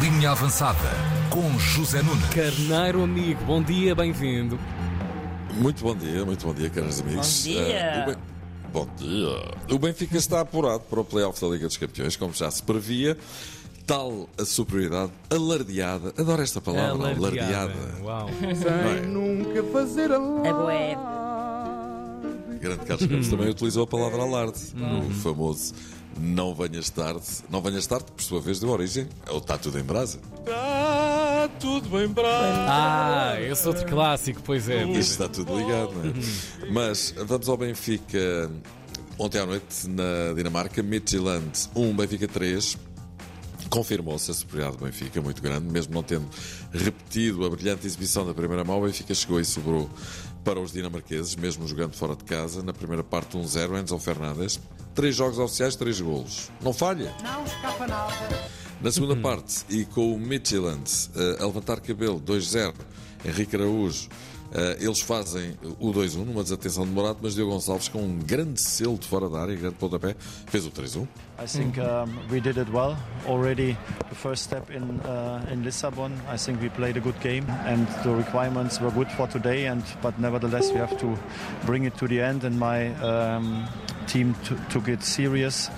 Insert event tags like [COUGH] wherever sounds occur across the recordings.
Linha Avançada com José Nunes. Carneiro amigo, bom dia, bem-vindo. Muito bom dia, muito bom dia, caros amigos. Bom dia. O Ben- Bom dia. O Benfica está apurado para o playoff da Liga dos Campeões, como já se previa. Tal a superioridade alardeada. Adoro esta palavra, alardeada. Uau. Não Nunca fazer a É boé. É? Grande Carlos Campos também utilizou a palavra alarde. O famoso não venhas tarde. Não venhas tarde, por sua vez, deu origem ao Está Tudo em Brasa. Está tudo em brasa. Ah, esse outro clássico, pois é. Isto está tudo ligado, não é? Mas vamos ao Benfica. Ontem à noite, na Dinamarca, Midtjylland 1, Benfica 3. Confirmou-se a superioridade do Benfica, muito grande, mesmo não tendo repetido a brilhante exibição da primeira mão, o Benfica chegou e sobrou para os dinamarqueses, mesmo jogando fora de casa. Na primeira parte, 1-0, Enzo Fernandes. Três jogos oficiais, três golos. Não falha. Não escapa nada. Na segunda parte, e com o Midtjylland eh, a levantar cabelo 2-0, Henrique Araújo, eles fazem o 2-1 numa desatenção de Morato, mas Diogo Gonçalves com um grande selo de fora da área, grande pontapé, fez o 3-1. I think um, we did it well. Already the first step in uh, in Lissabon. I think we played a good game, and the requirements were good for today. And but nevertheless, we have to bring it to the end. And my um, team took it serious.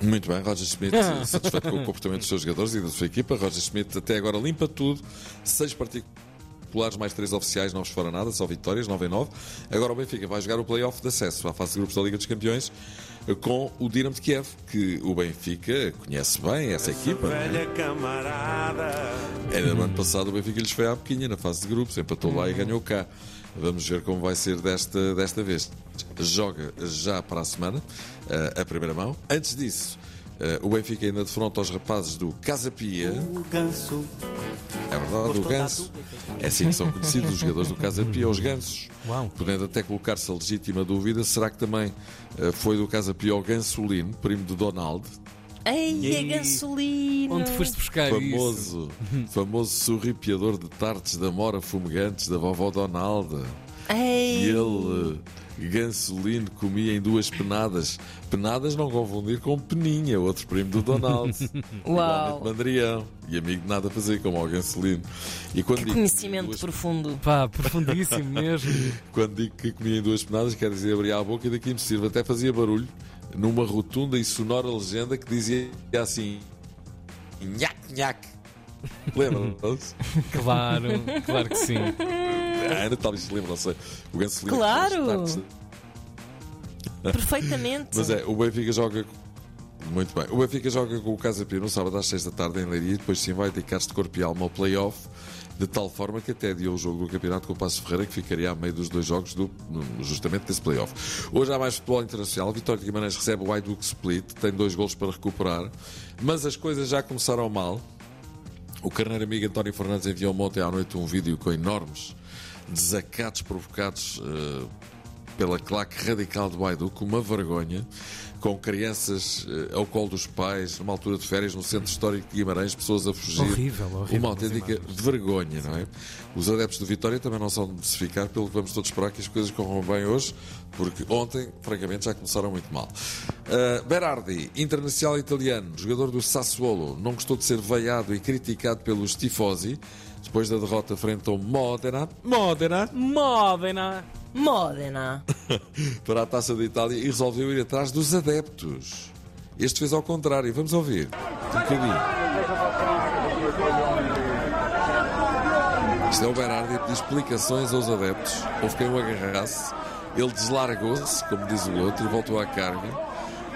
Muito bem, Roger Schmidt, [LAUGHS] satisfeito com o comportamento dos seus jogadores e da sua equipa. Roger Schmidt até agora limpa tudo, seis particulares mais três oficiais, não vos fora nada, só vitórias, 9 em 9. Agora o Benfica vai jogar o play-off de acesso à fase de grupos da Liga dos Campeões com o Dinamo de Kiev, que o Benfica conhece bem essa equipa. não é? Ainda no ano passado o Benfica lhes foi à boquinha na fase de grupos, empatou lá e ganhou cá. Vamos ver como vai ser desta, desta vez. Joga já para a semana, eh, a primeira mão. Antes disso, eh, o Benfica ainda defronta os rapazes do Casa Pia. É verdade, o Ganso. É assim que são conhecidos os jogadores do Casa Pia, os Gansos. Uau. Podendo até colocar-se a legítima dúvida, será que também eh, foi do Casa Pia o Gansolino, primo de Donald? Ei, a gasolina. Onde foste buscar isso? famoso, [LAUGHS] famoso sorripiador de tartes da mora fumegantes da vovó Donalda. E Ei, ele, eh, Gansolino, comia em duas penadas. Penadas não confundir com peninha, outro primo do Donald. [LAUGHS] Uau. Mandrião. E amigo de nada a fazer, como ao Gansolino. E quando que digo, conhecimento duas- profundo. Pá, profundíssimo mesmo. [LAUGHS] quando digo que comia em duas penadas, quer dizer abria a boca e daqui me sirva. Até fazia barulho numa rotunda e sonora legenda que dizia assim: nhac, nhac. [LAUGHS] Lembram-se? Claro, claro que sim. [LAUGHS] A Ana talvez se lembre, não sei. O Gansolino. Claro. Tartes- Perfeitamente. Mas é, o Benfica joga. Muito bem. O Benfica joga com o Casa Pia no sábado às 6 da tarde em Leiria e depois sim vai dedicar-se de corpo e alma ao play-off, de tal forma que até adiou o jogo do campeonato com o Passo Ferreira, que ficaria a meio dos dois jogos do, justamente desse play-off. Hoje há mais futebol internacional. Vitória de Guimarães recebe o Duke Split, tem dois golos para recuperar, mas as coisas já começaram mal. O carneiro amigo António Fernandes enviou-me ontem à noite um vídeo com enormes desacatos provocados eh, pela claque radical de Baiduco, uma vergonha, com crianças eh, ao colo dos pais, numa altura de férias no centro histórico de Guimarães, pessoas a fugir. Horrível, horrível Uma autêntica vergonha, não é? Os adeptos do Vitória também não são de se ficar, pelo que vamos todos esperar que as coisas corram bem hoje, porque ontem, francamente, já começaram muito mal. Uh, Berardi, internacional italiano, jogador do Sassuolo, não gostou de ser veiado e criticado pelos tifosi, depois da derrota frente ao Modena, Modena, Modena. Modena. [LAUGHS] para a Taça da Itália e resolveu ir atrás dos adeptos. Este fez ao contrário. Vamos ouvir. Um bocadinho. Isto é o Berardi pedir explicações aos adeptos. Houve quem o agarrasse. Ele deslargou-se, como diz o outro, e voltou à carga.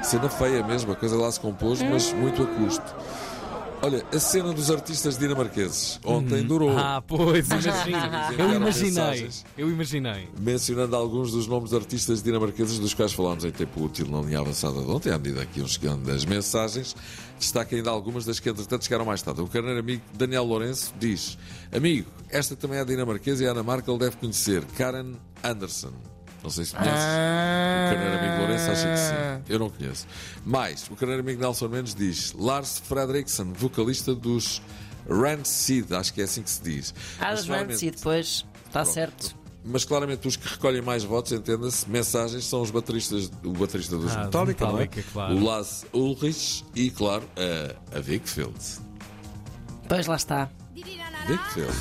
Cena feia mesmo, a coisa lá se compôs, mas muito a custo. Olha, a cena dos artistas dinamarqueses ontem durou. Ah, pois, [LAUGHS] imagino. Eu imaginei. Eu imaginei. mencionando alguns dos nomes de artistas dinamarqueses dos quais falámos em tempo útil na linha avançada de ontem, à medida que iam chegando as mensagens, destaca ainda algumas das que entretanto chegaram mais tarde. O carneiro amigo Daniel Lourenço diz: Amigo, esta também é dinamarquesa e a Ana Markel deve conhecer, Karen Anderson. Não sei se conheces. Ah. O carneiro amigo Lourenço acha que sim. Eu não conheço. Mais, o carneiro amigo Nelson Mendes diz: Lars Fredriksson, vocalista dos Rancid, acho que é assim que se diz. Ah, dos e depois. Está certo. mas claramente os que recolhem mais votos, entenda-se, mensagens são os bateristas, o baterista dos Ah, Metallica, não é? Metallica, claro. o Lars Ulrich e, claro, a, a Vic Field. Pois lá está. Vickfield.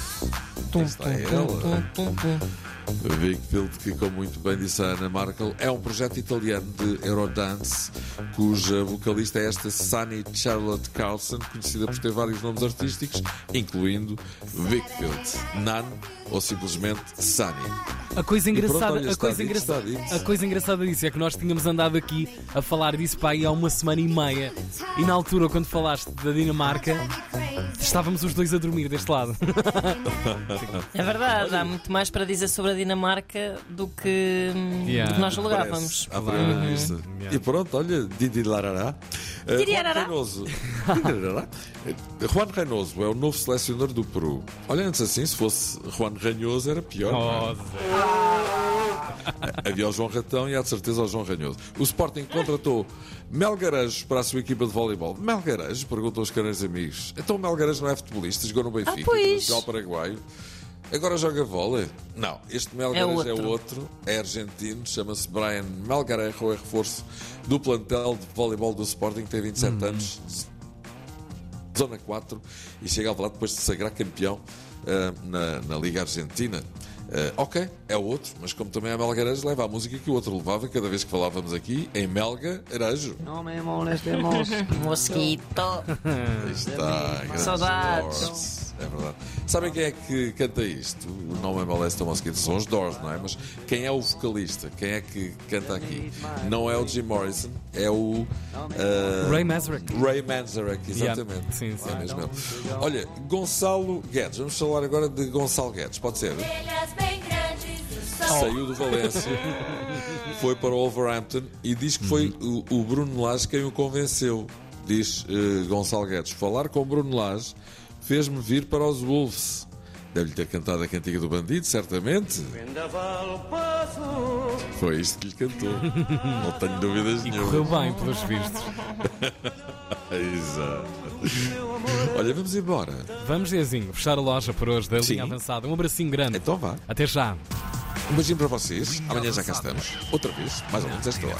Tum, Está tum, ela. tum, tum, tum, tum. Vickfield, que como muito bem disse a Ana Markel, é um projeto italiano de Eurodance, cuja vocalista é esta Sunny Charlotte Carlson, conhecida por ter vários nomes artísticos, incluindo Vickfield, Nan ou simplesmente Sunny. A coisa pronto, engraçada, olha, a coisa dito, engraçada, a coisa engraçada disso é que nós tínhamos andado aqui a falar disso aí há uma semana e meia e na altura quando falaste da Dinamarca estávamos os dois a dormir deste lado. [LAUGHS] É verdade, há muito mais para dizer sobre a Dinamarca do que, Yeah. do que nós julgávamos. Parece, à primeira vista. Yeah. E pronto, olha, Didi Larará. Uh. Juan Reynoso. Uh, Juan Reynoso é o novo selecionador do Peru. Olha, antes assim, se fosse Juan Ranhoso era pior. é? Oh. [LAUGHS] Havia o João Ratão e há de certeza o João Ranhoso. O Sporting contratou Melgarejos para a sua equipa de voleibol. Melgarejos? Perguntam os caros amigos. Então o Melgarejos não é futebolista? Jogou no Benfica, Ah, pois. Internacional Paraguaio. Agora joga vôlei? Não, este Melgarejo é outro. outro, é argentino, chama-se Brian Melgarejo, é reforço do plantel de voleibol do Sporting, tem 27 anos, Zona 4, e chega ao lado depois de se sagrar campeão ah, na, na Liga Argentina. Ah, ok, é outro, mas como também é Melgarejo, leva a música que o outro levava cada vez que falávamos aqui em Melgarejo. No me molestemos. [LAUGHS] Mosquito. Aí está, Saudades. É verdade. Sabem quem é que canta isto? O nome é Molesta Mosquito, são os Doors, não é? Mas quem é o vocalista? Quem é que canta aqui? Não é o Jim Morrison, é o. ah, Ray Manzarek. Ray Manzarek, exatamente. Yeah. Sim, sim. É mesmo ele. Olha, Gonçalo Guedes, vamos falar agora de Gonçalo Guedes, pode ser? Saiu do Valência, foi para o Wolverhampton e diz que foi o, o Bruno Lage quem o convenceu. Diz eh, Gonçalo Guedes: falar com o Bruno Lage fez-me vir para os Wolves. Deve-lhe ter cantado a cantiga do bandido, certamente. Foi isto que lhe cantou. [LAUGHS] Não tenho dúvidas E nenhuma. correu bem, pelos vistos. [LAUGHS] Exato. Olha, vamos embora. Vamos, Zezinho, fechar a loja por hoje da Sim. linha avançada. Um abracinho grande. Então vá. Até já. Um beijinho para vocês. Amanhã já cá estamos. Outra vez, mais ou menos esta hora.